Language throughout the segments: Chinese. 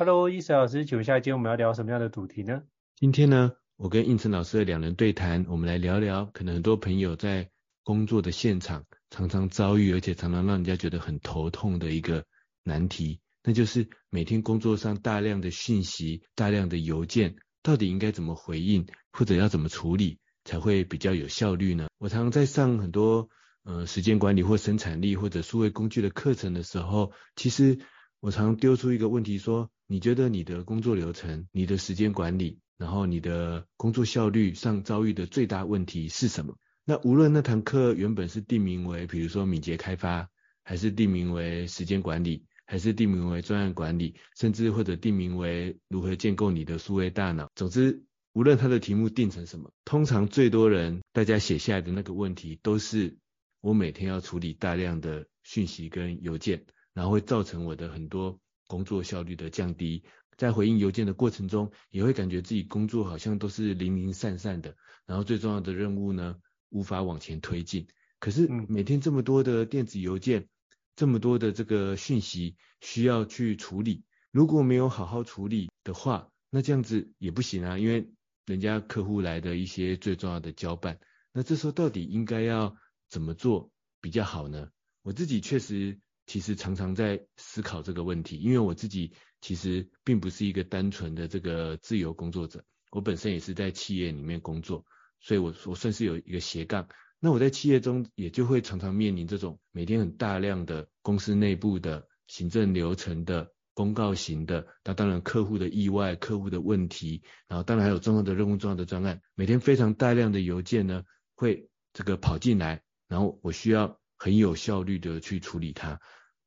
Hello，伊森老师，请问下一节我们要聊什么样的主题呢？今天呢，我跟应成老师的两人对谈，我们来聊聊，可能很多朋友在工作的现场常常遭遇，而且常常让人家觉得很头痛的一个难题，那就是每天工作上大量的讯息、大量的邮件，到底应该怎么回应，或者要怎么处理才会比较有效率呢？我常常在上很多呃时间管理或生产力或者数位工具的课程的时候，其实我常丢出一个问题说。你觉得你的工作流程、你的时间管理，然后你的工作效率上遭遇的最大问题是什么？那无论那堂课原本是定名为，比如说敏捷开发，还是定名为时间管理，还是定名为专案管理，甚至或者定名为如何建构你的数位大脑。总之，无论它的题目定成什么，通常最多人大家写下来的那个问题，都是我每天要处理大量的讯息跟邮件，然后会造成我的很多。工作效率的降低，在回应邮件的过程中，也会感觉自己工作好像都是零零散散的，然后最重要的任务呢，无法往前推进。可是每天这么多的电子邮件，这么多的这个讯息需要去处理，如果没有好好处理的话，那这样子也不行啊，因为人家客户来的一些最重要的交办，那这时候到底应该要怎么做比较好呢？我自己确实。其实常常在思考这个问题，因为我自己其实并不是一个单纯的这个自由工作者，我本身也是在企业里面工作，所以我我算是有一个斜杠。那我在企业中也就会常常面临这种每天很大量的公司内部的行政流程的公告型的，那当然客户的意外、客户的问题，然后当然还有重要的任务、重要的专案，每天非常大量的邮件呢会这个跑进来，然后我需要很有效率的去处理它。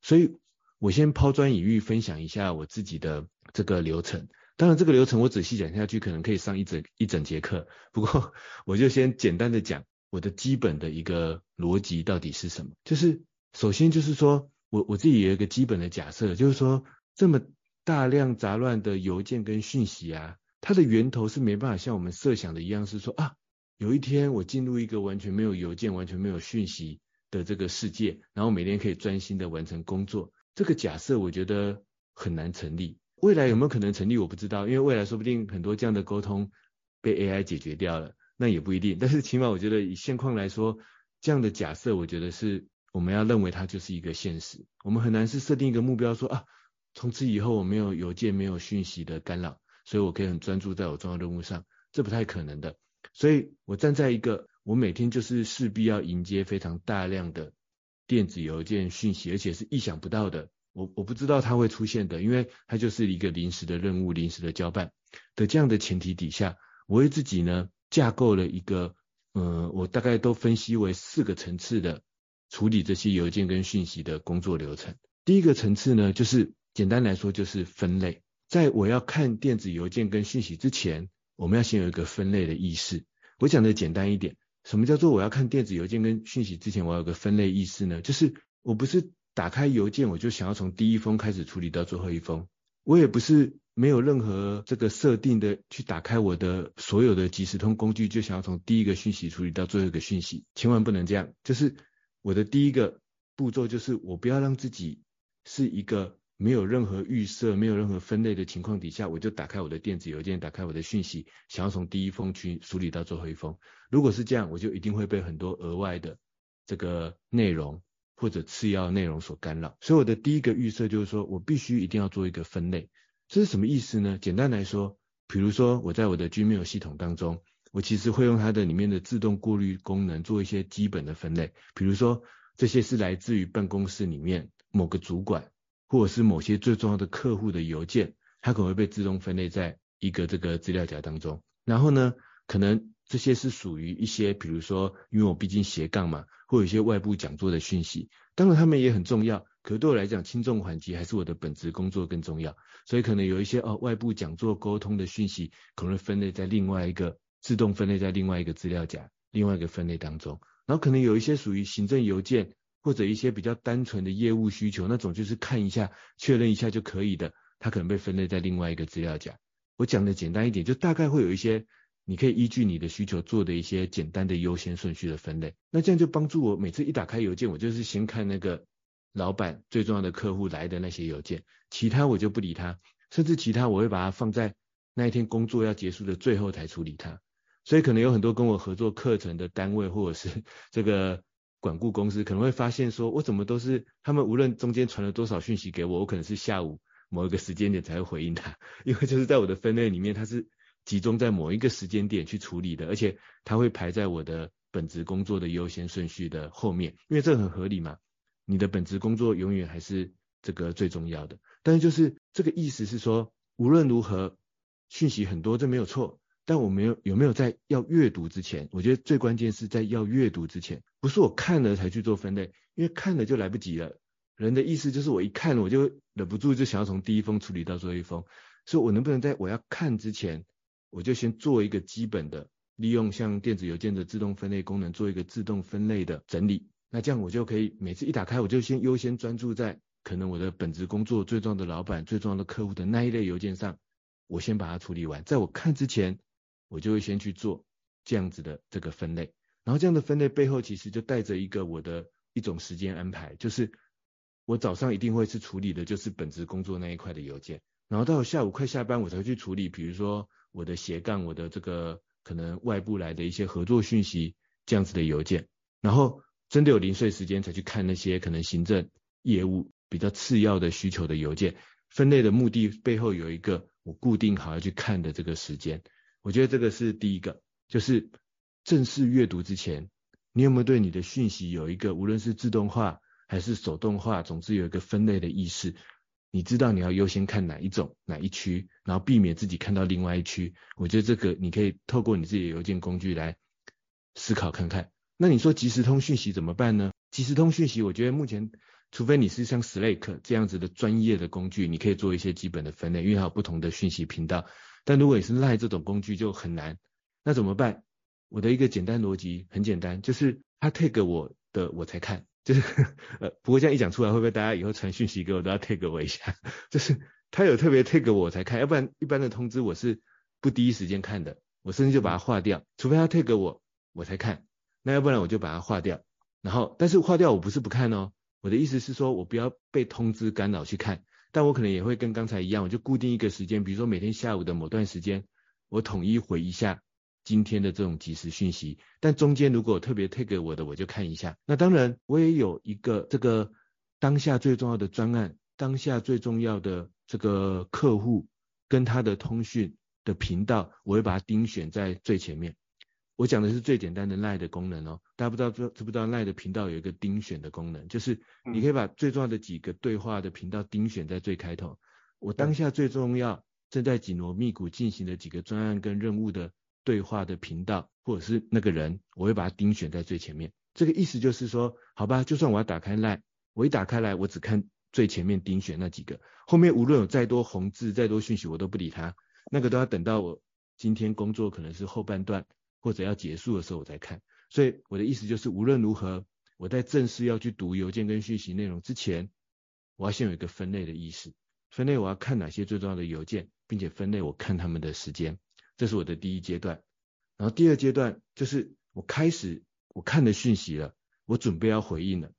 所以，我先抛砖引玉，分享一下我自己的这个流程。当然，这个流程我仔细讲下去，可能可以上一整一整节课。不过，我就先简单的讲我的基本的一个逻辑到底是什么。就是首先就是说我我自己有一个基本的假设，就是说这么大量杂乱的邮件跟讯息啊，它的源头是没办法像我们设想的一样，是说啊，有一天我进入一个完全没有邮件、完全没有讯息。的这个世界，然后每天可以专心的完成工作，这个假设我觉得很难成立。未来有没有可能成立，我不知道，因为未来说不定很多这样的沟通被 AI 解决掉了，那也不一定。但是起码我觉得以现况来说，这样的假设我觉得是我们要认为它就是一个现实。我们很难是设定一个目标说啊，从此以后我没有邮件、没有讯息的干扰，所以我可以很专注在我重要任务上，这不太可能的。所以我站在一个。我每天就是势必要迎接非常大量的电子邮件讯息，而且是意想不到的。我我不知道它会出现的，因为它就是一个临时的任务、临时的交办的这样的前提底下，我为自己呢架构了一个，呃，我大概都分析为四个层次的处理这些邮件跟讯息的工作流程。第一个层次呢，就是简单来说就是分类。在我要看电子邮件跟讯息之前，我们要先有一个分类的意识。我讲的简单一点。什么叫做我要看电子邮件跟讯息之前，我要有个分类意识呢？就是我不是打开邮件我就想要从第一封开始处理到最后一封，我也不是没有任何这个设定的去打开我的所有的即时通工具就想要从第一个讯息处理到最后一个讯息，千万不能这样。就是我的第一个步骤就是我不要让自己是一个。没有任何预设、没有任何分类的情况底下，我就打开我的电子邮件，打开我的讯息，想要从第一封去梳理到最后一封。如果是这样，我就一定会被很多额外的这个内容或者次要内容所干扰。所以我的第一个预设就是说，我必须一定要做一个分类。这是什么意思呢？简单来说，比如说我在我的 Gmail 系统当中，我其实会用它的里面的自动过滤功能做一些基本的分类。比如说，这些是来自于办公室里面某个主管。或者是某些最重要的客户的邮件，它可能会被自动分类在一个这个资料夹当中。然后呢，可能这些是属于一些，比如说，因为我毕竟斜杠嘛，或有一些外部讲座的讯息，当然他们也很重要。可是对我来讲，轻重缓急还是我的本职工作更重要。所以可能有一些哦，外部讲座沟通的讯息，可能分类在另外一个自动分类在另外一个资料夹，另外一个分类当中。然后可能有一些属于行政邮件。或者一些比较单纯的业务需求，那种就是看一下、确认一下就可以的，它可能被分类在另外一个资料夹。我讲的简单一点，就大概会有一些你可以依据你的需求做的一些简单的优先顺序的分类。那这样就帮助我每次一打开邮件，我就是先看那个老板最重要的客户来的那些邮件，其他我就不理他，甚至其他我会把它放在那一天工作要结束的最后才处理它。所以可能有很多跟我合作课程的单位或者是 这个。管顾公司可能会发现说，我怎么都是他们无论中间传了多少讯息给我，我可能是下午某一个时间点才会回应他，因为就是在我的分类里面，它是集中在某一个时间点去处理的，而且它会排在我的本职工作的优先顺序的后面，因为这很合理嘛，你的本职工作永远还是这个最重要的。但是就是这个意思是说，无论如何讯息很多，这没有错。但我没有有没有在要阅读之前，我觉得最关键是在要阅读之前，不是我看了才去做分类，因为看了就来不及了。人的意思就是我一看我就忍不住就想要从第一封处理到最后一封，所以我能不能在我要看之前，我就先做一个基本的，利用像电子邮件的自动分类功能做一个自动分类的整理，那这样我就可以每次一打开我就先优先专注在可能我的本职工作最重要的老板、最重要的客户的那一类邮件上，我先把它处理完，在我看之前。我就会先去做这样子的这个分类，然后这样的分类背后其实就带着一个我的一种时间安排，就是我早上一定会是处理的就是本职工作那一块的邮件，然后到下午快下班我才去处理，比如说我的斜杠，我的这个可能外部来的一些合作讯息这样子的邮件，然后真的有零碎时间才去看那些可能行政业务比较次要的需求的邮件。分类的目的背后有一个我固定好要去看的这个时间。我觉得这个是第一个，就是正式阅读之前，你有没有对你的讯息有一个无论是自动化还是手动化，总之有一个分类的意识。你知道你要优先看哪一种哪一区，然后避免自己看到另外一区。我觉得这个你可以透过你自己的邮件工具来思考看看。那你说即时通讯息怎么办呢？即时通讯息，我觉得目前除非你是像 Slack 这样子的专业的工具，你可以做一些基本的分类，因为它有不同的讯息频道。但如果你是赖这种工具就很难，那怎么办？我的一个简单逻辑很简单，就是他 tag 我的我才看，就是呃，不过这样一讲出来，会不会大家以后传讯息给我都要 tag 我一下？就是他有特别 tag 我才看，要不然一般的通知我是不第一时间看的，我甚至就把它划掉，除非他 tag 我我才看，那要不然我就把它划掉。然后，但是划掉我不是不看哦，我的意思是说我不要被通知干扰去看。但我可能也会跟刚才一样，我就固定一个时间，比如说每天下午的某段时间，我统一回一下今天的这种即时讯息。但中间如果特别 tag 我的，我就看一下。那当然，我也有一个这个当下最重要的专案，当下最重要的这个客户跟他的通讯的频道，我会把它钉选在最前面。我讲的是最简单的 LINE 的功能哦，大家不知道知知不知道 LINE 的频道有一个盯选的功能，就是你可以把最重要的几个对话的频道盯选在最开头。我当下最重要正在紧锣密鼓进行的几个专案跟任务的对话的频道，或者是那个人，我会把它盯选在最前面。这个意思就是说，好吧，就算我要打开 LINE，我一打开来，我只看最前面盯选那几个，后面无论有再多红字、再多讯息，我都不理他，那个都要等到我今天工作可能是后半段。或者要结束的时候我再看，所以我的意思就是，无论如何，我在正式要去读邮件跟讯息内容之前，我要先有一个分类的意识，分类我要看哪些最重要的邮件，并且分类我看他们的时间，这是我的第一阶段。然后第二阶段就是我开始我看的讯息了，我准备要回应了，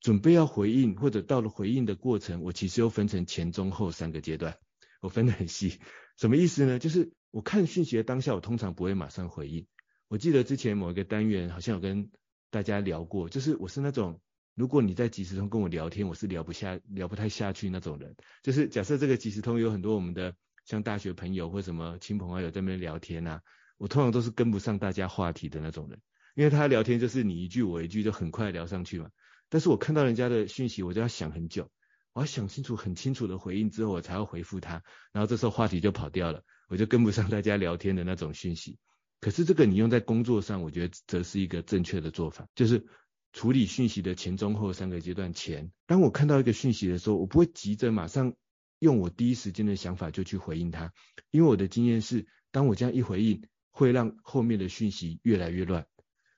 准备要回应或者到了回应的过程，我其实又分成前中后三个阶段，我分得很细。什么意思呢？就是我看讯息的当下，我通常不会马上回应。我记得之前某一个单元好像有跟大家聊过，就是我是那种，如果你在即时通跟我聊天，我是聊不下、聊不太下去那种人。就是假设这个即时通有很多我们的像大学朋友或什么亲朋好友在那边聊天啊，我通常都是跟不上大家话题的那种人，因为他聊天就是你一句我一句就很快聊上去嘛。但是我看到人家的讯息，我就要想很久，我要想清楚、很清楚的回应之后，我才要回复他，然后这时候话题就跑掉了，我就跟不上大家聊天的那种讯息。可是这个你用在工作上，我觉得则是一个正确的做法，就是处理讯息的前中后三个阶段前，当我看到一个讯息的时候，我不会急着马上用我第一时间的想法就去回应它，因为我的经验是，当我这样一回应，会让后面的讯息越来越乱，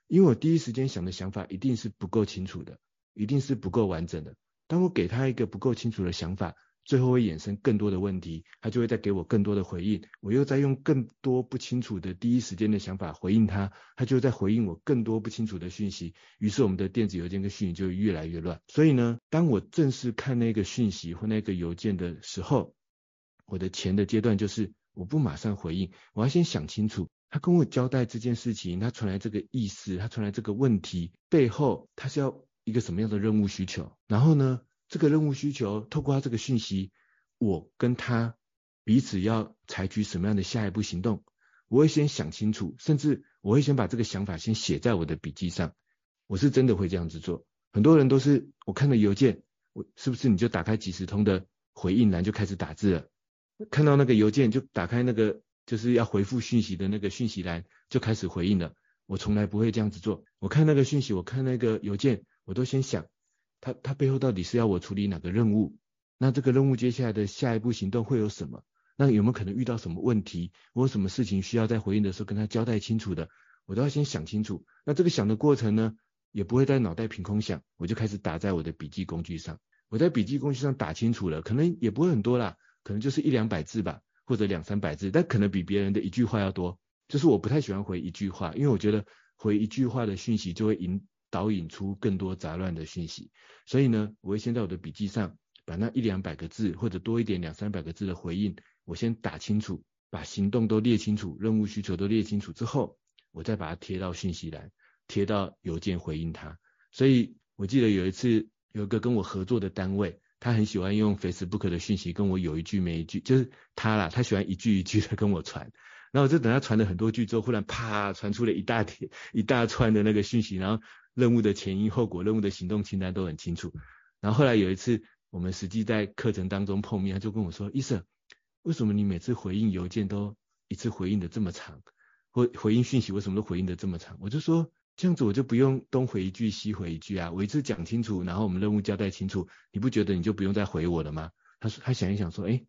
因为我第一时间想的想法一定是不够清楚的，一定是不够完整的，当我给他一个不够清楚的想法。最后会衍生更多的问题，他就会再给我更多的回应，我又再用更多不清楚的第一时间的想法回应他，他就在回应我更多不清楚的讯息，于是我们的电子邮件跟讯息就越来越乱。所以呢，当我正式看那个讯息或那个邮件的时候，我的前的阶段就是我不马上回应，我要先想清楚，他跟我交代这件事情，他传来这个意思，他传来这个问题背后，他是要一个什么样的任务需求，然后呢，这个任务需求，透过他这个讯息，我跟他彼此要采取什么样的下一步行动，我会先想清楚，甚至我会先把这个想法先写在我的笔记上。我是真的会这样子做。很多人都是我看了邮件，我是不是你就打开即时通的回应栏就开始打字了？看到那个邮件就打开那个就是要回复讯息的那个讯息栏就开始回应了。我从来不会这样子做。我看那个讯息，我看那个邮件，我都先想。他他背后到底是要我处理哪个任务？那这个任务接下来的下一步行动会有什么？那有没有可能遇到什么问题？我有什么事情需要在回应的时候跟他交代清楚的？我都要先想清楚。那这个想的过程呢，也不会在脑袋凭空想，我就开始打在我的笔记工具上。我在笔记工具上打清楚了，可能也不会很多啦，可能就是一两百字吧，或者两三百字，但可能比别人的一句话要多。就是我不太喜欢回一句话，因为我觉得回一句话的讯息就会引。导引出更多杂乱的讯息，所以呢，我会先在我的笔记上把那一两百个字或者多一点两三百个字的回应，我先打清楚，把行动都列清楚，任务需求都列清楚之后，我再把它贴到讯息栏，贴到邮件回应他。所以我记得有一次有一个跟我合作的单位，他很喜欢用 Facebook 的讯息跟我有一句没一句，就是他啦，他喜欢一句一句的跟我传。然后我就等他传了很多句之后，忽然啪传出了一大帖一大串的那个讯息，然后任务的前因后果、任务的行动清单都很清楚。然后后来有一次我们实际在课程当中碰面，他就跟我说：“医生，为什么你每次回应邮件都一次回应的这么长？或回应讯息为什么都回应的这么长？”我就说：“这样子我就不用东回一句西回一句啊，我一次讲清楚，然后我们任务交代清楚，你不觉得你就不用再回我了吗？”他说他想一想说：“哎，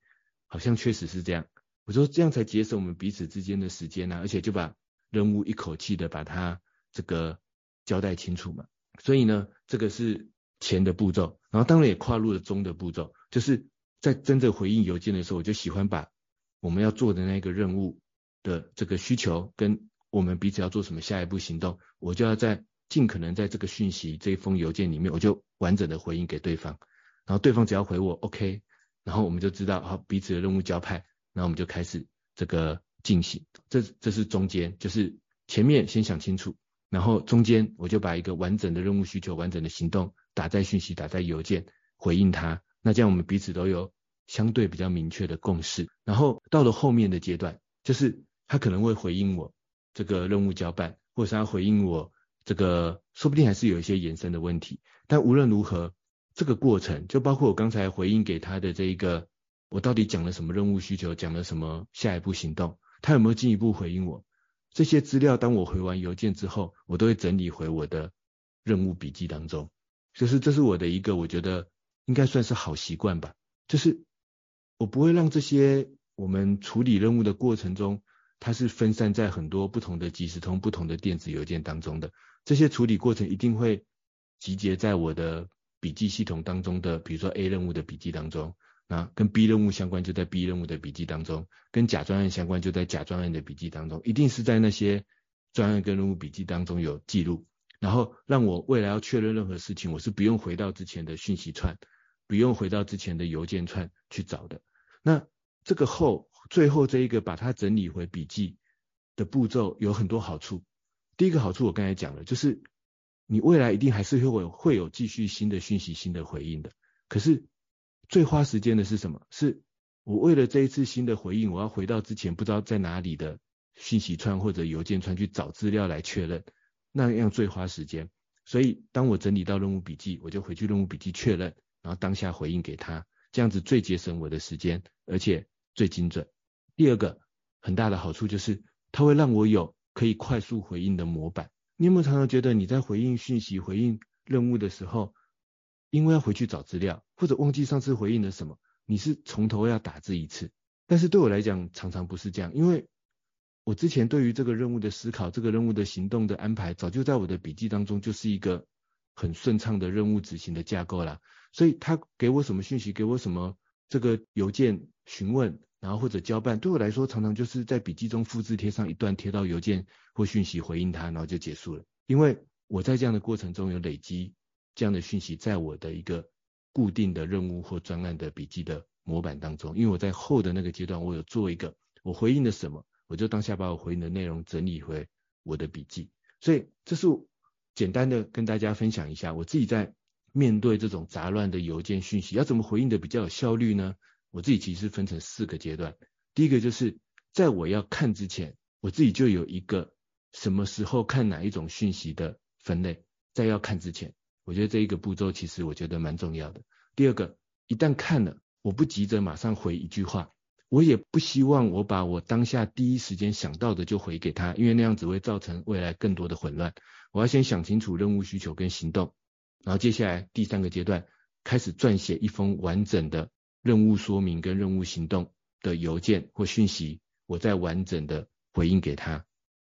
好像确实是这样。”我说这样才节省我们彼此之间的时间啊，而且就把任务一口气的把它这个交代清楚嘛。所以呢，这个是前的步骤，然后当然也跨入了中的步骤，就是在真正回应邮件的时候，我就喜欢把我们要做的那个任务的这个需求跟我们彼此要做什么下一步行动，我就要在尽可能在这个讯息这一封邮件里面，我就完整的回应给对方，然后对方只要回我 OK，然后我们就知道好彼此的任务交派。那我们就开始这个进行，这这是中间，就是前面先想清楚，然后中间我就把一个完整的任务需求、完整的行动打在讯息、打在邮件回应他，那这样我们彼此都有相对比较明确的共识。然后到了后面的阶段，就是他可能会回应我这个任务交办，或者是他回应我这个，说不定还是有一些延伸的问题。但无论如何，这个过程就包括我刚才回应给他的这一个。我到底讲了什么任务需求？讲了什么下一步行动？他有没有进一步回应我？这些资料，当我回完邮件之后，我都会整理回我的任务笔记当中。就是这是我的一个，我觉得应该算是好习惯吧。就是我不会让这些我们处理任务的过程中，它是分散在很多不同的即时通、不同的电子邮件当中的。这些处理过程一定会集结在我的笔记系统当中的，比如说 A 任务的笔记当中，那跟 B 任务相关就在 B 任务的笔记当中，跟甲专案相关就在甲专案的笔记当中，一定是在那些专案跟任务笔记当中有记录，然后让我未来要确认任何事情，我是不用回到之前的讯息串，不用回到之前的邮件串去找的。那这个后最后这一个把它整理回笔记的步骤有很多好处。第一个好处我刚才讲了，就是你未来一定还是会会有继续新的讯息、新的回应的。可是最花时间的是什么？是我为了这一次新的回应，我要回到之前不知道在哪里的讯息串或者邮件串去找资料来确认，那样最花时间。所以当我整理到任务笔记，我就回去任务笔记确认，然后当下回应给他，这样子最节省我的时间，而且最精准。第二个很大的好处就是它会让我有。可以快速回应的模板，你有没有常常觉得你在回应讯息、回应任务的时候，因为要回去找资料，或者忘记上次回应了什么，你是从头要打字一次？但是对我来讲，常常不是这样，因为我之前对于这个任务的思考、这个任务的行动的安排，早就在我的笔记当中就是一个很顺畅的任务执行的架构啦。所以他给我什么讯息，给我什么这个邮件询问。然后或者交办，对我来说常常就是在笔记中复制贴上一段，贴到邮件或讯息回应他，然后就结束了。因为我在这样的过程中有累积这样的讯息在我的一个固定的任务或专案的笔记的模板当中。因为我在后的那个阶段，我有做一个我回应了什么，我就当下把我回应的内容整理回我的笔记。所以这是简单的跟大家分享一下，我自己在面对这种杂乱的邮件讯息，要怎么回应的比较有效率呢？我自己其实分成四个阶段，第一个就是在我要看之前，我自己就有一个什么时候看哪一种讯息的分类，在要看之前，我觉得这一个步骤其实我觉得蛮重要的。第二个，一旦看了，我不急着马上回一句话，我也不希望我把我当下第一时间想到的就回给他，因为那样子会造成未来更多的混乱。我要先想清楚任务需求跟行动，然后接下来第三个阶段开始撰写一封完整的。任务说明跟任务行动的邮件或讯息，我再完整的回应给他。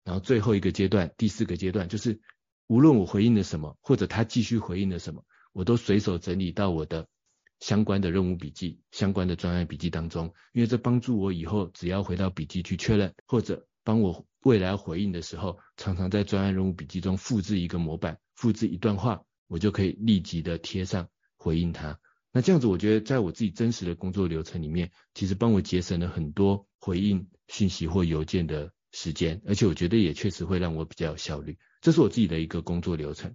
然后最后一个阶段，第四个阶段就是，无论我回应了什么，或者他继续回应了什么，我都随手整理到我的相关的任务笔记、相关的专案笔记当中，因为这帮助我以后只要回到笔记去确认，或者帮我未来回应的时候，常常在专案任务笔记中复制一个模板，复制一段话，我就可以立即的贴上回应他。那这样子，我觉得在我自己真实的工作流程里面，其实帮我节省了很多回应讯息或邮件的时间，而且我觉得也确实会让我比较有效率。这是我自己的一个工作流程。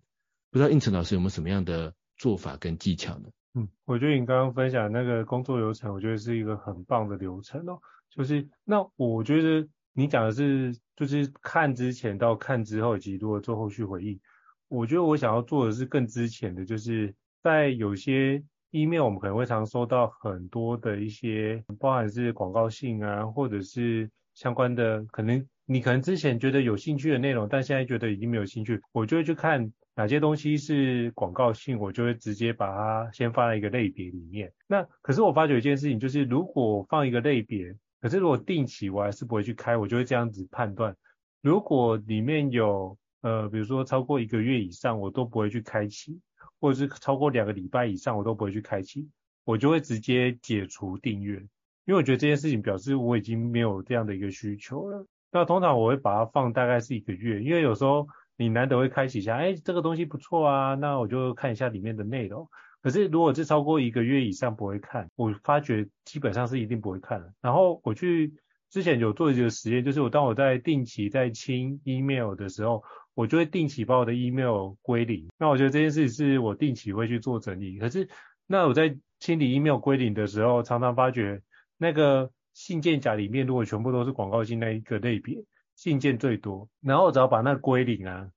不知道应成老师有没有什么样的做法跟技巧呢？嗯，我觉得你刚刚分享那个工作流程，我觉得是一个很棒的流程哦。就是那我觉得你讲的是，就是看之前到看之后，以及如果做后续回应。我觉得我想要做的是更之前的，就是在有些。email 我们可能会常收到很多的一些，包含是广告信啊，或者是相关的，可能你可能之前觉得有兴趣的内容，但现在觉得已经没有兴趣，我就会去看哪些东西是广告性，我就会直接把它先放在一个类别里面。那可是我发觉一件事情，就是如果放一个类别，可是如果定期我还是不会去开，我就会这样子判断，如果里面有呃，比如说超过一个月以上，我都不会去开启。或者是超过两个礼拜以上，我都不会去开启，我就会直接解除订阅，因为我觉得这件事情表示我已经没有这样的一个需求了。那通常我会把它放大概是一个月，因为有时候你难得会开启一下，哎，这个东西不错啊，那我就看一下里面的内容。可是如果是超过一个月以上不会看，我发觉基本上是一定不会看了。然后我去之前有做一个实验，就是我当我在定期在清 email 的时候。我就会定期把我的 email 归零，那我觉得这件事是我定期会去做整理。可是，那我在清理 email 归零的时候，常常发觉那个信件夹里面如果全部都是广告信那一个类别，信件最多，然后只要把那归零啊，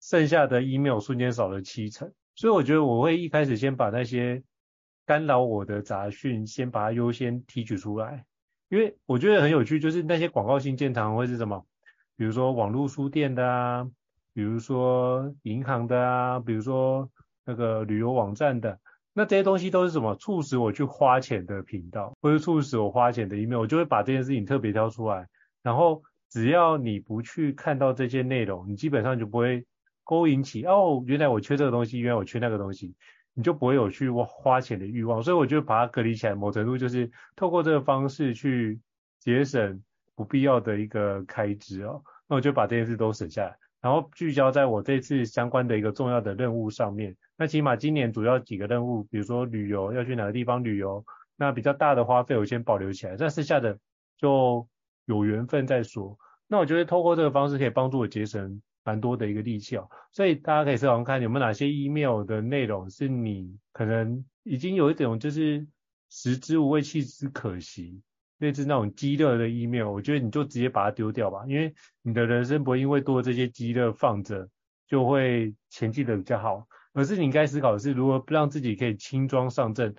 剩下的 email 瞬间少了七成。所以我觉得我会一开始先把那些干扰我的杂讯先把它优先提取出来，因为我觉得很有趣，就是那些广告信件常常会是什么，比如说网络书店的啊。比如说银行的啊，比如说那个旅游网站的，那这些东西都是什么促使我去花钱的频道，或者促使我花钱的一面我就会把这件事情特别挑出来。然后只要你不去看到这些内容，你基本上就不会勾引起哦，原来我缺这个东西，原来我缺那个东西，你就不会有去花钱的欲望。所以我就把它隔离起来，某程度就是透过这个方式去节省不必要的一个开支哦。那我就把这件事都省下来，然后聚焦在我这次相关的一个重要的任务上面。那起码今年主要几个任务，比如说旅游要去哪个地方旅游，那比较大的花费我先保留起来，但剩下的就有缘分再说。那我觉得透过这个方式可以帮助我节省蛮多的一个力气哦，所以大家可以思考看有没有哪些 email 的内容是你可能已经有一种就是食之无味弃之可惜，类似那种鸡肋的 email，我觉得你就直接把它丢掉吧，因为你的人生不会因为多这些鸡肋放着就会前进的比较好，而是你应该思考的是如何让自己可以轻装上阵。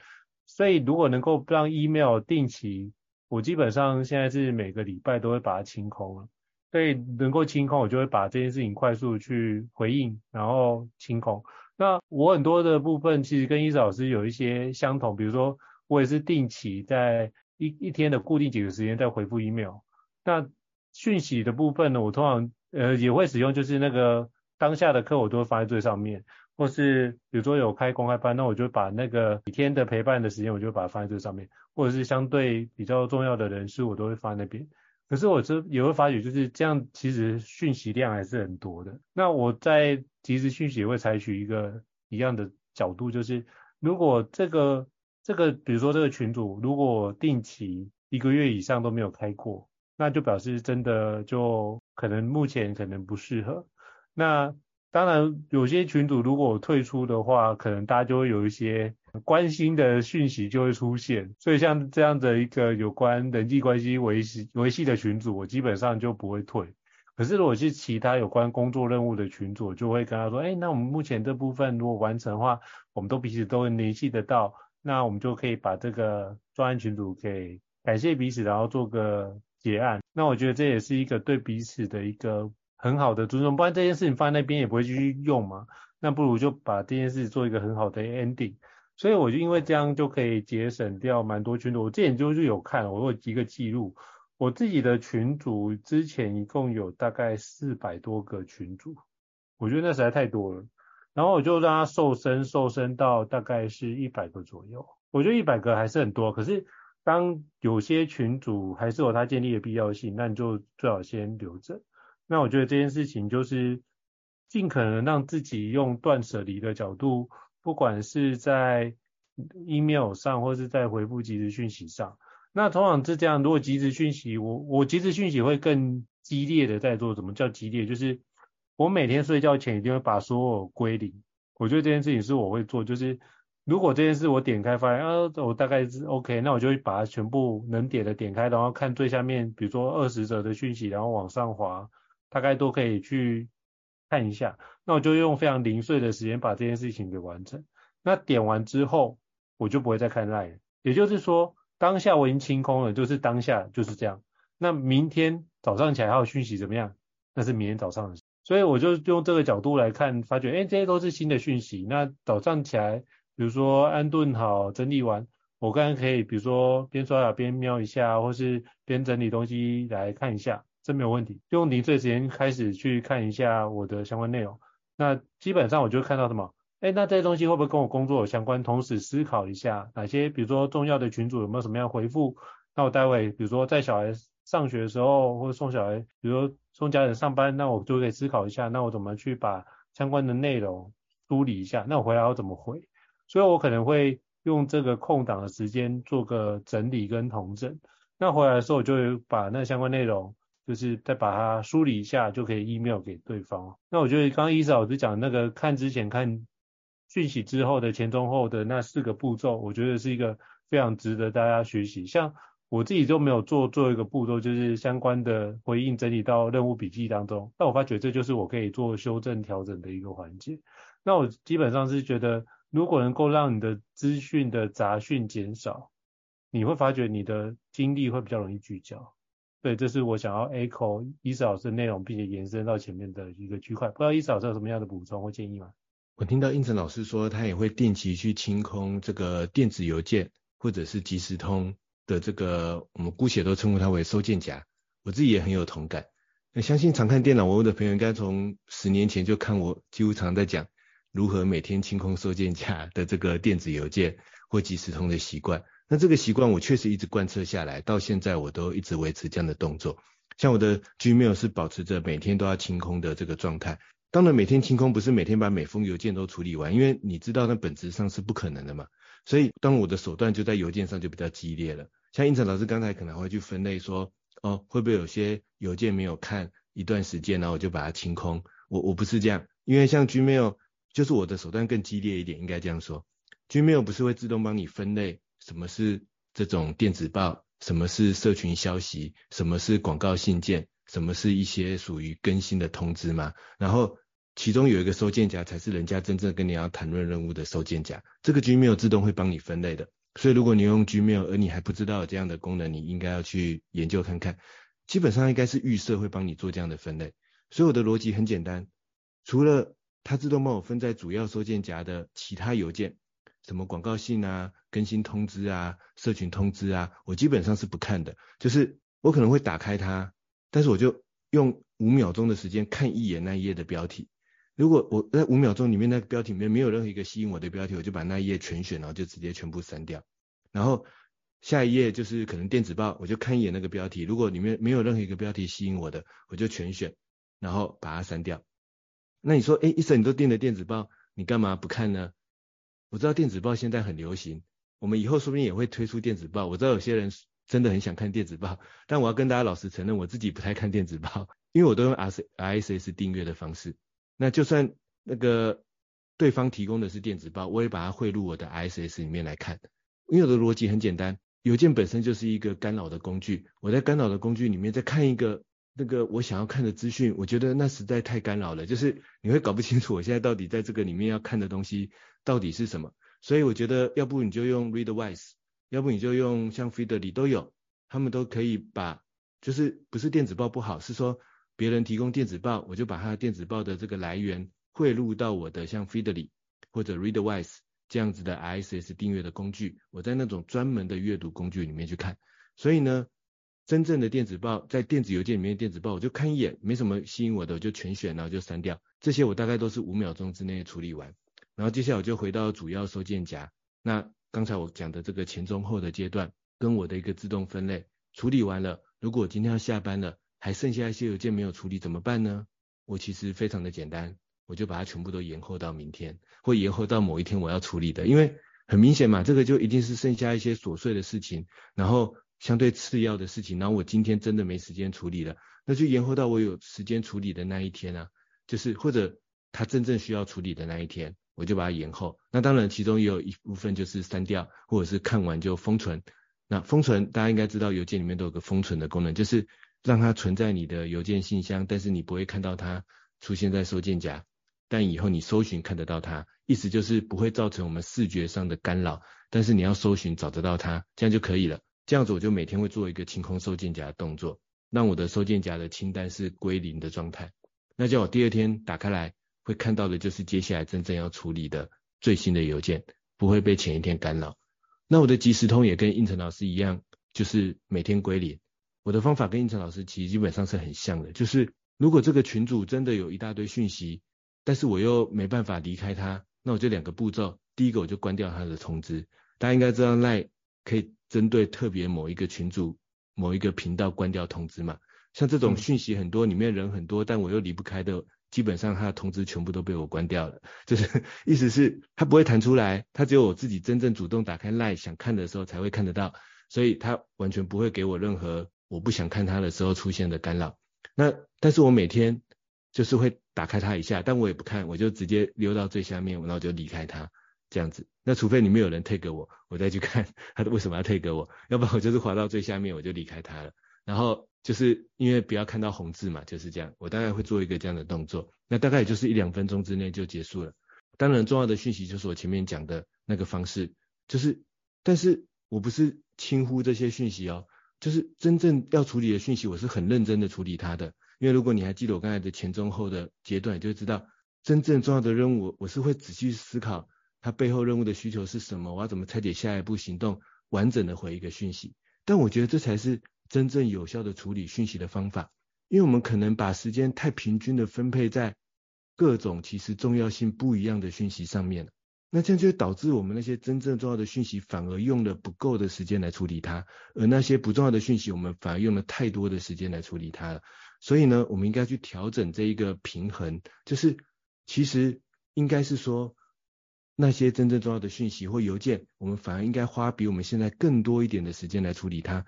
所以如果能够让 email 定期，我基本上现在是每个礼拜都会把它清空了。所以能够清空，我就会把这件事情快速去回应，然后清空。那我很多的部分其实跟伊子老师有一些相同，比如说我也是定期在一一天的固定几个时间在回复 email。那讯息的部分呢，我通常呃也会使用，就是那个当下的课我都会放在最上面，或是比如说有开公开班，那我就把那个每天的陪伴的时间，我就把它放在最上面，或者是相对比较重要的人事，我都会放在那边。可是我这也会发觉，就是这样，其实讯息量还是很多的。那我在即时讯息也会采取一个一样的角度，就是如果这个这个，比如说这个群组，如果定期一个月以上都没有开过，那就表示真的就可能目前可能不适合。那当然有些群组如果退出的话，可能大家就会有一些。关心的讯息就会出现，所以像这样的一个有关人际关系维系维系的群组，我基本上就不会退。可是如果是其他有关工作任务的群组，就会跟他说，哎，那我们目前这部分如果完成的话，我们都彼此都能联系得到，那我们就可以把这个专案群组给感谢彼此，然后做个结案。那我觉得这也是一个对彼此的一个很好的尊重，不然这件事情放在那边也不会继续用嘛。那不如就把这件事做一个很好的 ending。所以我就因为这样就可以节省掉蛮多群组。我之前就是有看，我有一个记录，我自己的群组之前一共有大概四百多个群组，我觉得那实在太多了。然后我就让它瘦身，瘦身到大概是一百个左右。我觉得一百个还是很多，可是当有些群组还是有它建立的必要性，那你就最好先留着。那我觉得这件事情就是尽可能让自己用断舍离的角度。不管是在 email 上，或是在回复即时讯息上，那通常是这样。如果即时讯息，我我即时讯息会更激烈的在做。什么叫激烈？就是我每天睡觉前一定会把所有归零。我觉得这件事情是我会做。就是如果这件事我点开发现，啊，我大概是 OK，那我就会把它全部能点的点开，然后看最下面，比如说二十则的讯息，然后往上滑，大概都可以去。看一下，那我就用非常零碎的时间把这件事情给完成。那点完之后，我就不会再看 LINE。也就是说，当下我已经清空了，就是当下就是这样。那明天早上起来还有讯息怎么样？那是明天早上的事。所以我就用这个角度来看，发觉，哎，这些都是新的讯息。那早上起来，比如说安顿好，整理完，我刚刚可以，比如说边刷牙边瞄一下，或是边整理东西来看一下。这没有问题，用零碎时间开始去看一下我的相关内容。那基本上我就看到什么？哎，那这些东西会不会跟我工作有相关？同时思考一下哪些，比如说重要的群组有没有什么样回复？那我待会比如说在小孩上学的时候，或者送小孩，比如说送家人上班，那我就可以思考一下，那我怎么去把相关的内容梳理一下？那我回来要怎么回？所以我可能会用这个空档的时间做个整理跟统整。那回来的时候，我就会把那相关内容。就是再把它梳理一下，就可以 email 给对方。那我觉得刚刚伊子老师讲那个看之前、看讯息之后的前中后的那四个步骤，我觉得是一个非常值得大家学习。像我自己就没有做做一个步骤，就是相关的回应整理到任务笔记当中。但我发觉这就是我可以做修正调整的一个环节。那我基本上是觉得，如果能够让你的资讯的杂讯减少，你会发觉你的精力会比较容易聚焦。对，这是我想要 echo 伊子老师的内容，并且延伸到前面的一个区块。不知道伊子老师有什么样的补充或建议吗？我听到胤丞老师说，他也会定期去清空这个电子邮件或者是即时通的这个，我们姑且都称呼它为收件夹。我自己也很有同感。那相信常看电脑文物的朋友，应该从十年前就看我几乎常在讲如何每天清空收件夹的这个电子邮件或即时通的习惯。那这个习惯我确实一直贯彻下来，到现在我都一直维持这样的动作。像我的 Gmail 是保持着每天都要清空的这个状态。当然，每天清空不是每天把每封邮件都处理完，因为你知道那本质上是不可能的嘛。所以，当我的手段就在邮件上就比较激烈了。像胤丞老师刚才可能会去分类说，哦，会不会有些邮件没有看一段时间，然后我就把它清空？我我不是这样，因为像 Gmail 就是我的手段更激烈一点，应该这样说。Gmail 不是会自动帮你分类什么是这种电子报，什么是社群消息，什么是广告信件，什么是一些属于更新的通知吗？然后其中有一个收件夹才是人家真正跟你要谈论任务的收件夹，这个 Gmail 自动会帮你分类的。所以如果你用 Gmail 而你还不知道有这样的功能，你应该要去研究看看。基本上应该是预设会帮你做这样的分类。所以我的逻辑很简单，除了它自动帮我分在主要收件夹的其他邮件，什么广告信啊、更新通知啊、社群通知啊，我基本上是不看的。就是我可能会打开它，但是我就用五秒钟的时间看一眼那一页的标题。如果我在五秒钟里面那个标题里面没有任何一个吸引我的标题，我就把那一页全选，然后就直接全部删掉。然后下一页就是可能电子报，我就看一眼那个标题，如果里面没有任何一个标题吸引我的，我就全选，然后把它删掉。那你说，哎，医生你都订了电子报，你干嘛不看呢？我知道电子报现在很流行，我们以后说不定也会推出电子报。我知道有些人真的很想看电子报，但我要跟大家老实承认，我自己不太看电子报，因为我都用 RSS 订阅的方式。那就算那个对方提供的是电子报，我也把它汇入我的 ISS 里面来看。因为我的逻辑很简单，邮件本身就是一个干扰的工具。我在干扰的工具里面再看一个那个我想要看的资讯，我觉得那实在太干扰了。就是你会搞不清楚我现在到底在这个里面要看的东西到底是什么。所以我觉得要不你就用 Readwise，要不你就用像 Feedly 都有，他们都可以把，就是不是电子报不好，是说。别人提供电子报，我就把他电子报的这个来源汇入到我的像 Feedly 或者 Readwise 这样子的 RSS 订阅的工具，我在那种专门的阅读工具里面去看。所以呢，真正的电子报在电子邮件里面电子报，我就看一眼，没什么吸引我的，我就全选，然后就删掉。这些我大概都是五秒钟之内处理完。然后接下来我就回到主要收件夹。那刚才我讲的这个前中后的阶段，跟我的一个自动分类处理完了。如果今天要下班了，还剩下一些邮件没有处理怎么办呢？我其实非常的简单，我就把它全部都延后到明天，或延后到某一天我要处理的。因为很明显嘛，这个就一定是剩下一些琐碎的事情，然后相对次要的事情，然后我今天真的没时间处理了，那就延后到我有时间处理的那一天啊，就是或者他真正需要处理的那一天，我就把它延后。那当然其中也有一部分就是删掉，或者是看完就封存。那封存大家应该知道，邮件里面都有个封存的功能，就是。让它存在你的邮件信箱，但是你不会看到它出现在收件夹，但以后你搜寻看得到它，意思就是不会造成我们视觉上的干扰，但是你要搜寻找得到它，这样就可以了。这样子我就每天会做一个清空收件夹的动作，让我的收件夹的清单是归零的状态。那叫我第二天打开来会看到的就是接下来真正要处理的最新的邮件，不会被前一天干扰。那我的即时通也跟胤丞老师一样，就是每天归零。我的方法跟应成老师其实基本上是很像的，就是如果这个群主真的有一大堆讯息，但是我又没办法离开他，那我就两个步骤，第一个我就关掉他的通知。大家应该知道 LINE 可以针对特别某一个群组、某一个频道关掉通知嘛？像这种讯息很多，里面人很多，但我又离不开的，基本上他的通知全部都被我关掉了。就是 意思是他不会弹出来，他只有我自己真正主动打开 LINE 想看的时候才会看得到，所以他完全不会给我任何。我不想看它的时候出现的干扰，那但是我每天就是会打开它一下，但我也不看，我就直接溜到最下面，然后就离开它这样子。那除非里面有人 tag 我，我再去看 它为什么要 tag 我，要不然我就是滑到最下面我就离开它了。然后就是因为不要看到红字嘛，就是这样。我大概会做一个这样的动作，那大概也就是一两分钟之内就结束了。当然重要的讯息就是我前面讲的那个方式，就是但是我不是轻忽这些讯息哦。就是真正要处理的讯息，我是很认真的处理它的。因为如果你还记得我刚才的前中后的阶段，就知道真正重要的任务，我是会仔细思考它背后任务的需求是什么，我要怎么拆解下一步行动，完整的回一个讯息。但我觉得这才是真正有效的处理讯息的方法。因为我们可能把时间太平均的分配在各种其实重要性不一样的讯息上面，那这样就会导致我们那些真正重要的讯息反而用了不够的时间来处理它，而那些不重要的讯息我们反而用了太多的时间来处理它了。所以呢，我们应该去调整这一个平衡，就是其实应该是说那些真正重要的讯息或邮件，我们反而应该花比我们现在更多一点的时间来处理它。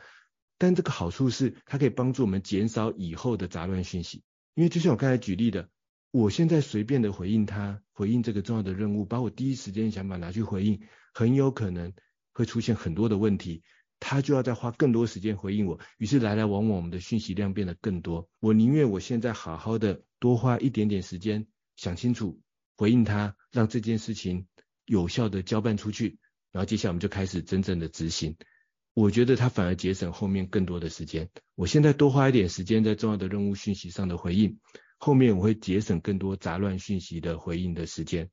但这个好处是，它可以帮助我们减少以后的杂乱讯息，因为就像我刚才举例的。我现在随便的回应他，回应这个重要的任务，把我第一时间想法拿去回应，很有可能会出现很多的问题，他就要再花更多时间回应我，于是来来往往我们的讯息量变得更多。我宁愿我现在好好的多花一点点时间想清楚回应他，让这件事情有效的交办出去，然后接下来我们就开始真正的执行。我觉得他反而节省后面更多的时间。我现在多花一点时间在重要的任务讯息上的回应。后面我会节省更多杂乱讯息的回应的时间，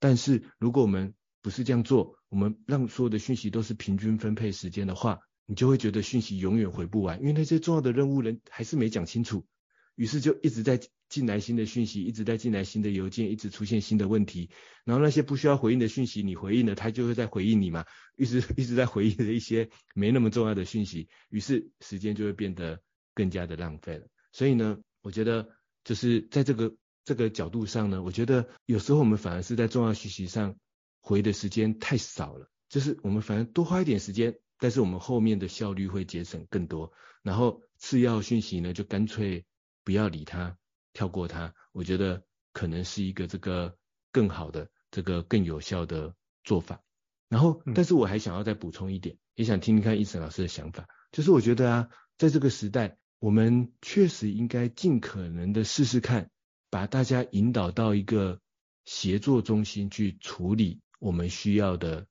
但是如果我们不是这样做，我们让所有的讯息都是平均分配时间的话，你就会觉得讯息永远回不完，因为那些重要的任务人还是没讲清楚，于是就一直在进来新的讯息，一直在进来新的邮件，一直出现新的问题，然后那些不需要回应的讯息，你回应了，他就会在回应你嘛，一直一直在回应的一些没那么重要的讯息，于是时间就会变得更加的浪费了。所以呢，我觉得。就是在这个这个角度上呢，我觉得有时候我们反而是在重要讯息上回的时间太少了，就是我们反而多花一点时间，但是我们后面的效率会节省更多。然后次要讯息呢，就干脆不要理它，跳过它。我觉得可能是一个这个更好的、这个更有效的做法。然后，但是我还想要再补充一点，也想听听看医生老师的想法，就是我觉得啊，在这个时代。我们确实应该尽可能的试试看，把大家引导到一个协作中心去处理我们需要的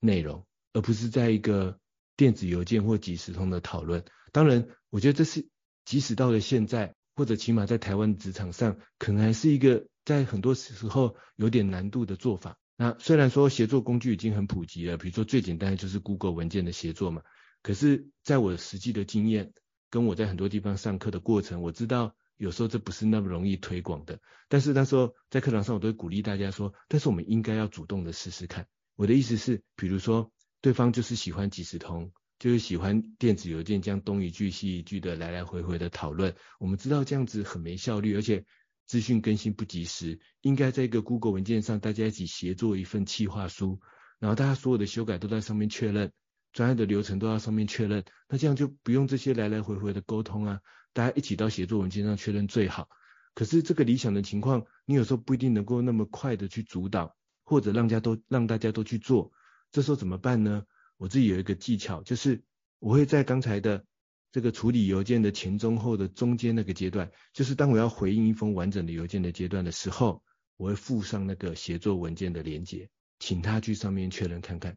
内容，而不是在一个电子邮件或即时通的讨论。当然，我觉得这是即使到了现在，或者起码在台湾职场上，可能还是一个在很多时候有点难度的做法。那虽然说协作工具已经很普及了，比如说最简单的就是 Google 文件的协作嘛，可是在我实际的经验。跟我在很多地方上课的过程，我知道有时候这不是那么容易推广的。但是那时候在课堂上，我都会鼓励大家说，但是我们应该要主动的试试看。我的意思是，比如说对方就是喜欢即时通，就是喜欢电子邮件这样东一句西一句的来来回回的讨论。我们知道这样子很没效率，而且资讯更新不及时。应该在一个 Google 文件上，大家一起协作一份企划书，然后大家所有的修改都在上面确认。专业的流程都要上面确认，那这样就不用这些来来回回的沟通啊，大家一起到协作文件上确认最好。可是这个理想的情况，你有时候不一定能够那么快的去主导，或者让家都让大家都去做，这时候怎么办呢？我自己有一个技巧，就是我会在刚才的这个处理邮件的前中后的中间那个阶段，就是当我要回应一封完整的邮件的阶段的时候，我会附上那个协作文件的连接，请他去上面确认看看。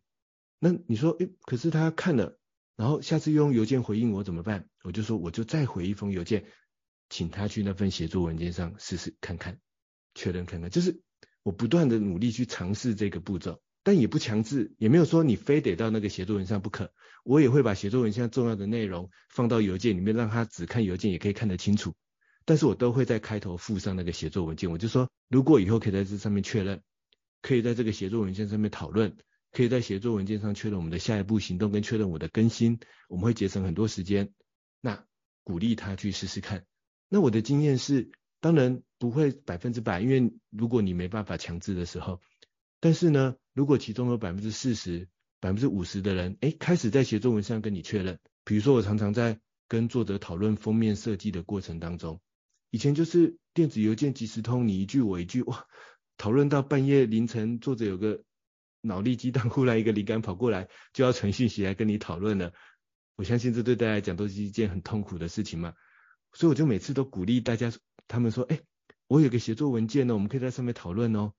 那你说，诶，可是他看了，然后下次用邮件回应我怎么办？我就说，我就再回一封邮件，请他去那份协作文件上试试看看，确认看看。就是我不断的努力去尝试这个步骤，但也不强制，也没有说你非得到那个协作文上不可。我也会把协作文上重要的内容放到邮件里面，让他只看邮件也可以看得清楚。但是我都会在开头附上那个协作文件，我就说，如果以后可以在这上面确认，可以在这个协作文件上面讨论。可以在协作文件上确认我们的下一步行动跟确认我的更新，我们会节省很多时间。那鼓励他去试试看。那我的经验是，当然不会百分之百，因为如果你没办法强制的时候，但是呢，如果其中有百分之四十、百分之五十的人，诶，开始在协作文上跟你确认。比如说，我常常在跟作者讨论封面设计的过程当中，以前就是电子邮件即时通，你一句我一句，哇，讨论到半夜凌晨，作者有个。脑力激荡，忽然一个灵感跑过来，就要传讯息来跟你讨论了。我相信这对大家来讲都是一件很痛苦的事情嘛。所以我就每次都鼓励大家，他们说：“哎，我有个写作文件呢，我们可以在上面讨论哦。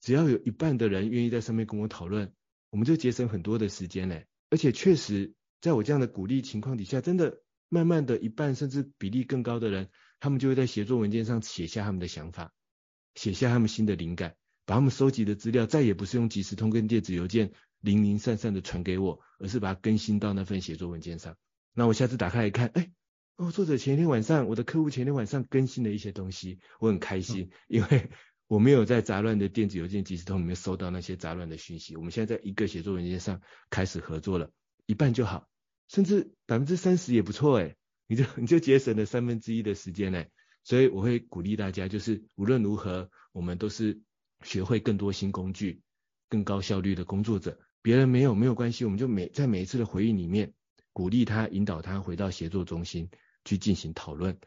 只要有一半的人愿意在上面跟我讨论，我们就节省很多的时间嘞。而且确实，在我这样的鼓励情况底下，真的慢慢的一半甚至比例更高的人，他们就会在写作文件上写下他们的想法，写下他们新的灵感。”把他们收集的资料再也不是用即时通跟电子邮件零零散散的传给我，而是把它更新到那份写作文件上。那我下次打开来看，哎，哦，作者前一天晚上，我的客户前一天晚上更新了一些东西，我很开心，因为 我没有在杂乱的电子邮件即时通里面收到那些杂乱的讯息。我们现在在一个写作文件上开始合作了，一半就好，甚至百分之三十也不错哎，你就你就节省了三分之一的时间哎。所以我会鼓励大家，就是无论如何，我们都是学会更多新工具、更高效率的工作者。别人没有没有关系，我们就每在每一次的回应里面鼓励他，引导他回到协作中心去进行讨论，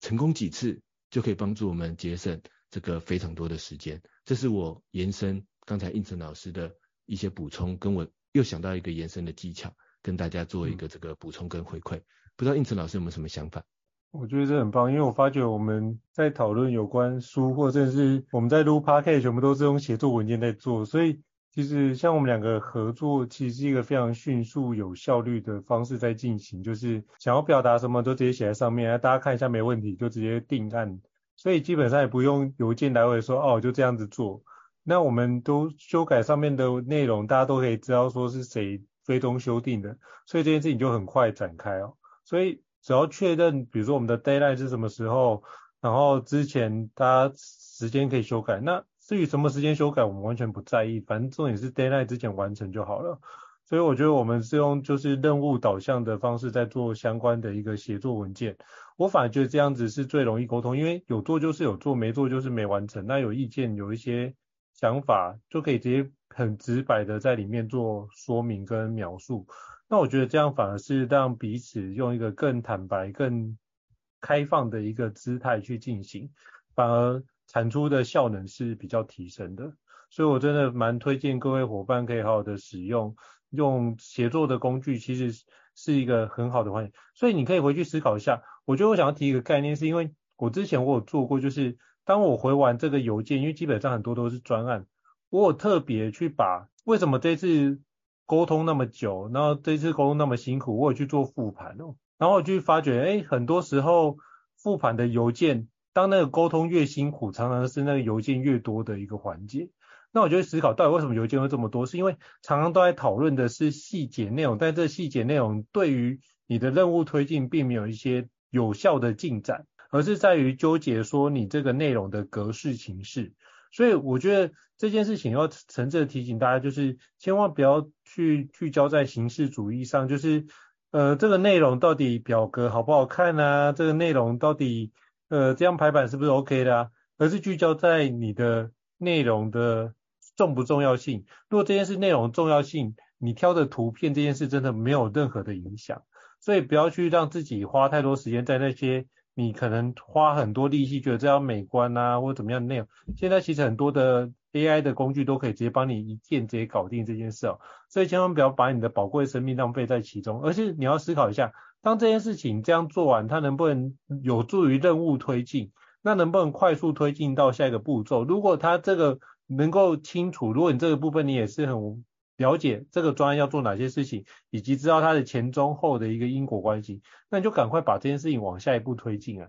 成功几次就可以帮助我们节省这个非常多的时间。这是我延伸刚才应成老师的一些补充，跟我又想到一个延伸的技巧，跟大家做一个这个补充跟回馈。不知道应成老师有没有什么想法？我觉得这很棒，因为我发觉我们在讨论有关书，或者是我们在录 podcast，全部都是用写作文件在做，所以。其实像我们两个合作，其实是一个非常迅速、有效率的方式在进行。就是想要表达什么，都直接写在上面，大家看一下没问题，就直接定案。所以基本上也不用邮件来回说，哦，就这样子做。那我们都修改上面的内容，大家都可以知道说是谁追踪修订的，所以这件事情就很快展开哦。所以只要确认，比如说我们的 deadline 是什么时候，然后之前它时间可以修改，那。至于什么时间修改，我们完全不在意，反正重点是 deadline 之前完成就好了。所以我觉得我们是用就是任务导向的方式在做相关的一个协作文件。我反而觉得这样子是最容易沟通，因为有做就是有做，没做就是没完成。那有意见有一些想法，就可以直接很直白的在里面做说明跟描述。那我觉得这样反而是让彼此用一个更坦白、更开放的一个姿态去进行，反而。产出的效能是比较提升的，所以我真的蛮推荐各位伙伴可以好好的使用，用协作的工具，其实是一个很好的环境。所以你可以回去思考一下。我觉得我想要提一个概念，是因为我之前我有做过，就是当我回完这个邮件，因为基本上很多都是专案，我有特别去把为什么这次沟通那么久，然后这次沟通那么辛苦，我有去做复盘哦，然后我就发觉，哎，很多时候复盘的邮件。当那个沟通越辛苦，常常是那个邮件越多的一个环节。那我就会思考，到底为什么邮件会这么多？是因为常常都在讨论的是细节内容，但这细节内容对于你的任务推进并没有一些有效的进展，而是在于纠结说你这个内容的格式形式。所以我觉得这件事情要诚挚的提醒大家，就是千万不要去聚焦在形式主义上，就是呃这个内容到底表格好不好看啊？这个内容到底。呃，这样排版是不是 OK 的啊？而是聚焦在你的内容的重不重要性。如果这件事内容重要性，你挑的图片这件事真的没有任何的影响。所以不要去让自己花太多时间在那些你可能花很多力气觉得这样美观啊，或怎么样的内容。现在其实很多的 AI 的工具都可以直接帮你一键直接搞定这件事哦。所以千万不要把你的宝贵生命浪费在其中，而是你要思考一下。当这件事情这样做完，它能不能有助于任务推进？那能不能快速推进到下一个步骤？如果它这个能够清楚，如果你这个部分你也是很了解这个专案要做哪些事情，以及知道它的前中后的一个因果关系，那你就赶快把这件事情往下一步推进啊。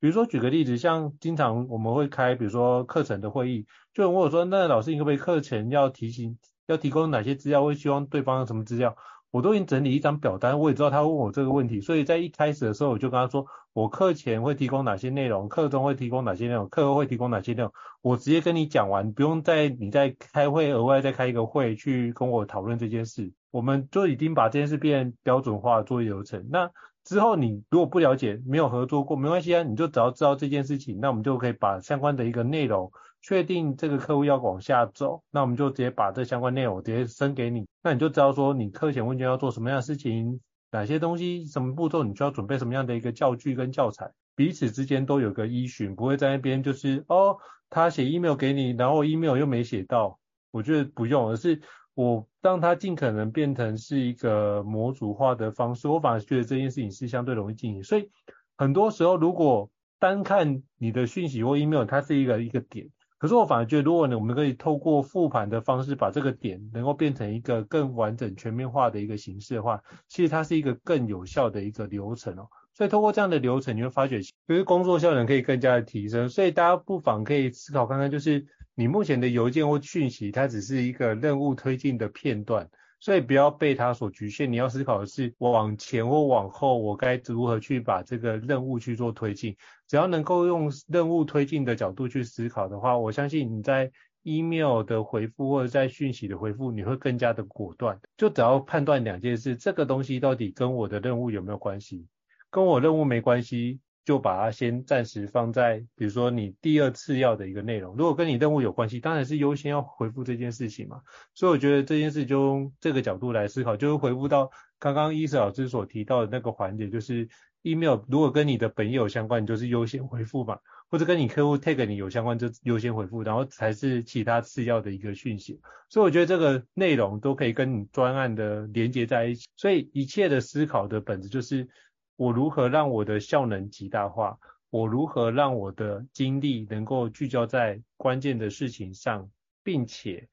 比如说举个例子，像经常我们会开，比如说课程的会议，就问我说，那老师你可不可以课程要提醒要提供哪些资料？会希望对方什么资料？我都已经整理一张表单，我也知道他问我这个问题，所以在一开始的时候我就跟他说，我课前会提供哪些内容，课中会提供哪些内容，课后会提供哪些内容，我直接跟你讲完，不用再你再开会额外再开一个会去跟我讨论这件事，我们就已经把这件事变标准化作业流程。那之后你如果不了解，没有合作过，没关系啊，你就只要知道这件事情，那我们就可以把相关的一个内容。确定这个客户要往下走，那我们就直接把这相关内容直接升给你，那你就知道说你课前问卷要做什么样的事情，哪些东西，什么步骤，你就要准备什么样的一个教具跟教材，彼此之间都有个依循，不会在那边就是哦，他写 email 给你，然后 email 又没写到，我觉得不用，而是我让他尽可能变成是一个模组化的方式，我反而觉得这件事情是相对容易进行，所以很多时候如果单看你的讯息或 email，它是一个一个点。可是我反而觉得，如果呢，我们可以透过复盘的方式，把这个点能够变成一个更完整、全面化的一个形式的话，其实它是一个更有效的一个流程哦。所以通过这样的流程，你会发觉，其实工作效能可以更加的提升。所以大家不妨可以思考看看，就是你目前的邮件或讯息，它只是一个任务推进的片段。所以不要被它所局限。你要思考的是，我往前或往后，我该如何去把这个任务去做推进。只要能够用任务推进的角度去思考的话，我相信你在 email 的回复或者在讯息的回复，你会更加的果断。就只要判断两件事，这个东西到底跟我的任务有没有关系？跟我任务没关系。就把它先暂时放在，比如说你第二次要的一个内容。如果跟你任务有关系，当然是优先要回复这件事情嘛。所以我觉得这件事就用这个角度来思考，就是回复到刚刚伊瑟老师所提到的那个环节，就是 email 如果跟你的本业有相关，你就是优先回复嘛，或者跟你客户 tag 你有相关就优先回复，然后才是其他次要的一个讯息。所以我觉得这个内容都可以跟你专案的连接在一起。所以一切的思考的本质就是。我如何让我的效能极大化？我如何让我的精力能够聚焦在关键的事情上，并且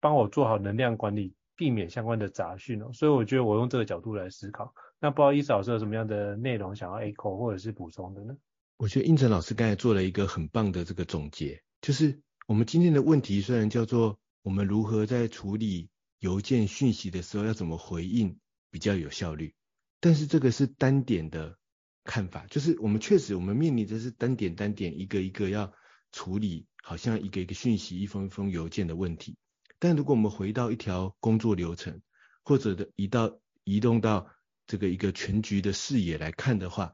帮我做好能量管理，避免相关的杂讯哦。所以我觉得我用这个角度来思考。那不知道伊瑟老师有什么样的内容想要 echo 或者是补充的呢？我觉得胤丞老师刚才做了一个很棒的这个总结，就是我们今天的问题虽然叫做我们如何在处理邮件讯息的时候要怎么回应比较有效率。但是这个是单点的看法，就是我们确实我们面临的是单点单点一个一个要处理，好像一个一个讯息一封一封邮件的问题。但如果我们回到一条工作流程，或者的移到移动到这个一个全局的视野来看的话，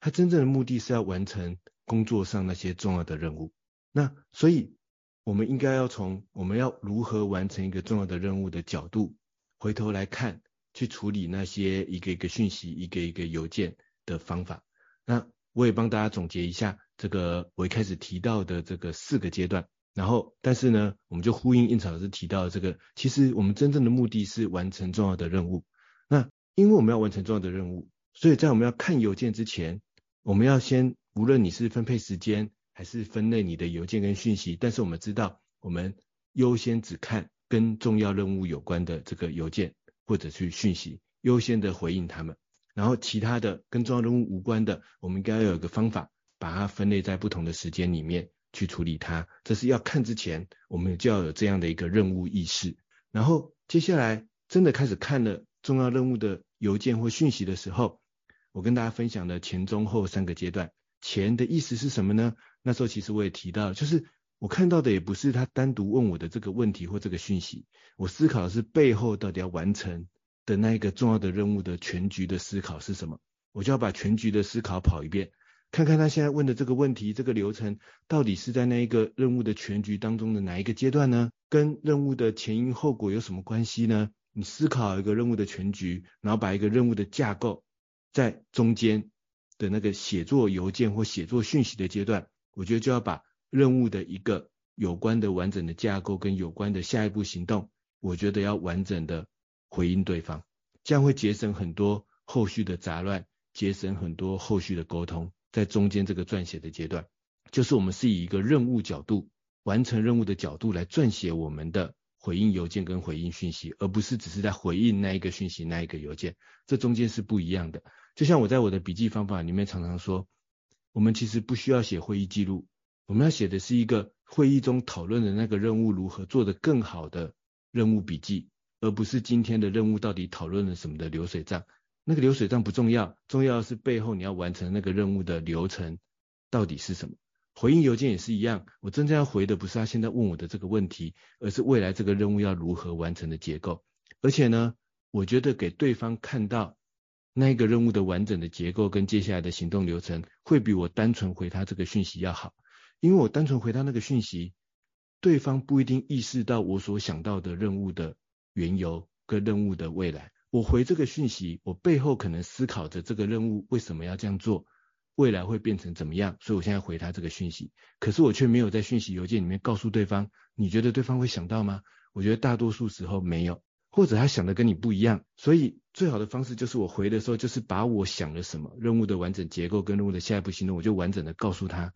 它真正的目的是要完成工作上那些重要的任务。那所以我们应该要从我们要如何完成一个重要的任务的角度，回头来看。去处理那些一个一个讯息、一个一个邮件的方法。那我也帮大家总结一下这个我一开始提到的这个四个阶段。然后，但是呢，我们就呼应印草老师提到的这个，其实我们真正的目的是完成重要的任务。那因为我们要完成重要的任务，所以在我们要看邮件之前，我们要先，无论你是分配时间还是分类你的邮件跟讯息，但是我们知道，我们优先只看跟重要任务有关的这个邮件。或者去讯息优先的回应他们，然后其他的跟重要任务无关的，我们应该要有一个方法，把它分类在不同的时间里面去处理它。这是要看之前，我们就要有这样的一个任务意识。然后接下来真的开始看了重要任务的邮件或讯息的时候，我跟大家分享了前中后三个阶段。前的意思是什么呢？那时候其实我也提到，就是。我看到的也不是他单独问我的这个问题或这个讯息，我思考的是背后到底要完成的那一个重要的任务的全局的思考是什么，我就要把全局的思考跑一遍，看看他现在问的这个问题，这个流程到底是在那一个任务的全局当中的哪一个阶段呢？跟任务的前因后果有什么关系呢？你思考一个任务的全局，然后把一个任务的架构在中间的那个写作邮件或写作讯息的阶段，我觉得就要把。任务的一个有关的完整的架构跟有关的下一步行动，我觉得要完整的回应对方，这样会节省很多后续的杂乱，节省很多后续的沟通。在中间这个撰写的阶段，就是我们是以一个任务角度，完成任务的角度来撰写我们的回应邮件跟回应讯息，而不是只是在回应那一个讯息那一个邮件，这中间是不一样的。就像我在我的笔记方法里面常常说，我们其实不需要写会议记录。我们要写的是一个会议中讨论的那个任务如何做得更好的任务笔记，而不是今天的任务到底讨论了什么的流水账。那个流水账不重要，重要的是背后你要完成那个任务的流程到底是什么。回应邮件也是一样，我真正要回的不是他现在问我的这个问题，而是未来这个任务要如何完成的结构。而且呢，我觉得给对方看到那个任务的完整的结构跟接下来的行动流程，会比我单纯回他这个讯息要好。因为我单纯回他那个讯息，对方不一定意识到我所想到的任务的缘由跟任务的未来。我回这个讯息，我背后可能思考着这个任务为什么要这样做，未来会变成怎么样，所以我现在回他这个讯息。可是我却没有在讯息邮件里面告诉对方，你觉得对方会想到吗？我觉得大多数时候没有，或者他想的跟你不一样。所以最好的方式就是我回的时候，就是把我想了什么，任务的完整结构跟任务的下一步行动，我就完整的告诉他。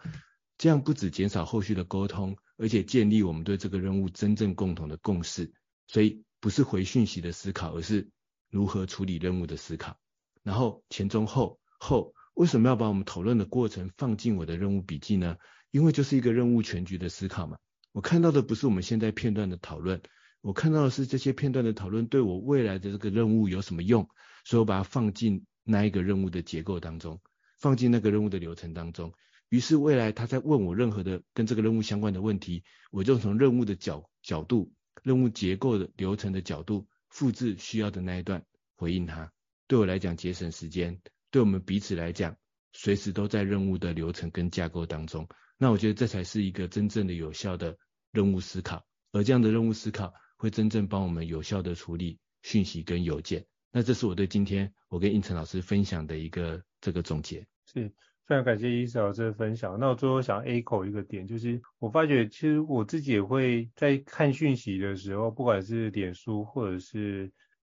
这样不止减少后续的沟通，而且建立我们对这个任务真正共同的共识。所以不是回讯息的思考，而是如何处理任务的思考。然后前中后后，为什么要把我们讨论的过程放进我的任务笔记呢？因为就是一个任务全局的思考嘛。我看到的不是我们现在片段的讨论，我看到的是这些片段的讨论对我未来的这个任务有什么用，所以我把它放进那一个任务的结构当中，放进那个任务的流程当中。于是未来他在问我任何的跟这个任务相关的问题，我就从任务的角角度、任务结构的流程的角度复制需要的那一段回应他。对我来讲节省时间，对我们彼此来讲，随时都在任务的流程跟架构当中。那我觉得这才是一个真正的有效的任务思考，而这样的任务思考会真正帮我们有效的处理讯息跟邮件。那这是我对今天我跟胤丞老师分享的一个这个总结。是。非常感谢伊思老师的分享。那我最后想 echo 一个点，就是我发觉其实我自己也会在看讯息的时候，不管是脸书或者是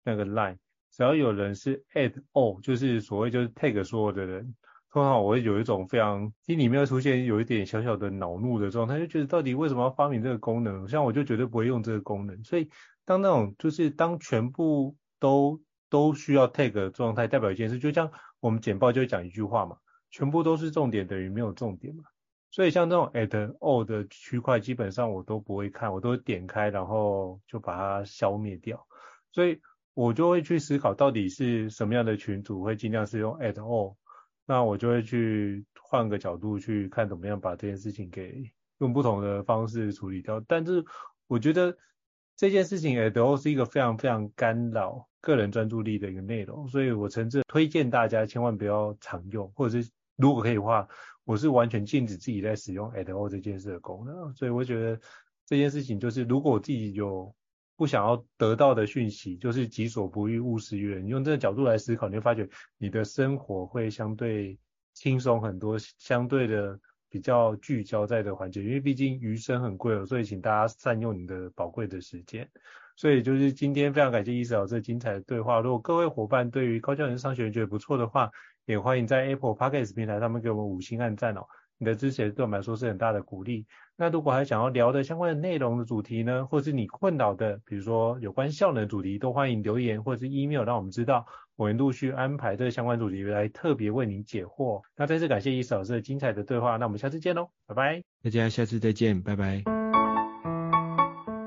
那个 line，只要有人是 at all，就是所谓就是 tag 所有的人，通常我会有一种非常心里面会出现有一点小小的恼怒的状态，就觉得到底为什么要发明这个功能？像我就绝对不会用这个功能。所以当那种就是当全部都都需要 tag 的状态，代表一件事，就像我们简报就会讲一句话嘛。全部都是重点等于没有重点嘛，所以像这种 at all 的区块，基本上我都不会看，我都点开，然后就把它消灭掉。所以我就会去思考，到底是什么样的群组会尽量是用 at all，那我就会去换个角度去看怎么样把这件事情给用不同的方式处理掉。但是我觉得这件事情 at all 是一个非常非常干扰个人专注力的一个内容，所以我诚挚推荐大家千万不要常用，或者是。如果可以的话，我是完全禁止自己在使用 at all 这件事的功能，所以我觉得这件事情就是，如果我自己有不想要得到的讯息，就是己所不欲，勿施于人。你用这个角度来思考，你会发觉你的生活会相对轻松很多，相对的比较聚焦在的环节，因为毕竟余生很贵了，所以请大家善用你的宝贵的时间。所以就是今天非常感谢伊思老师精彩的对话。如果各位伙伴对于高教人商学院觉得不错的话，也欢迎在 Apple Podcast 平台上面给我们五星按赞哦，你的支持对我们来说是很大的鼓励。那如果还想要聊的相关的内容的主题呢，或是你困扰的，比如说有关效能的主题，都欢迎留言或者是 email 让我们知道，我们陆续安排这个相关主题来特别为您解惑。那再次感谢伊思老师的精彩的对话，那我们下次见喽，拜拜。大家下次再见，拜拜。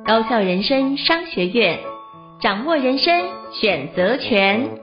高校人生商学院，掌握人生选择权。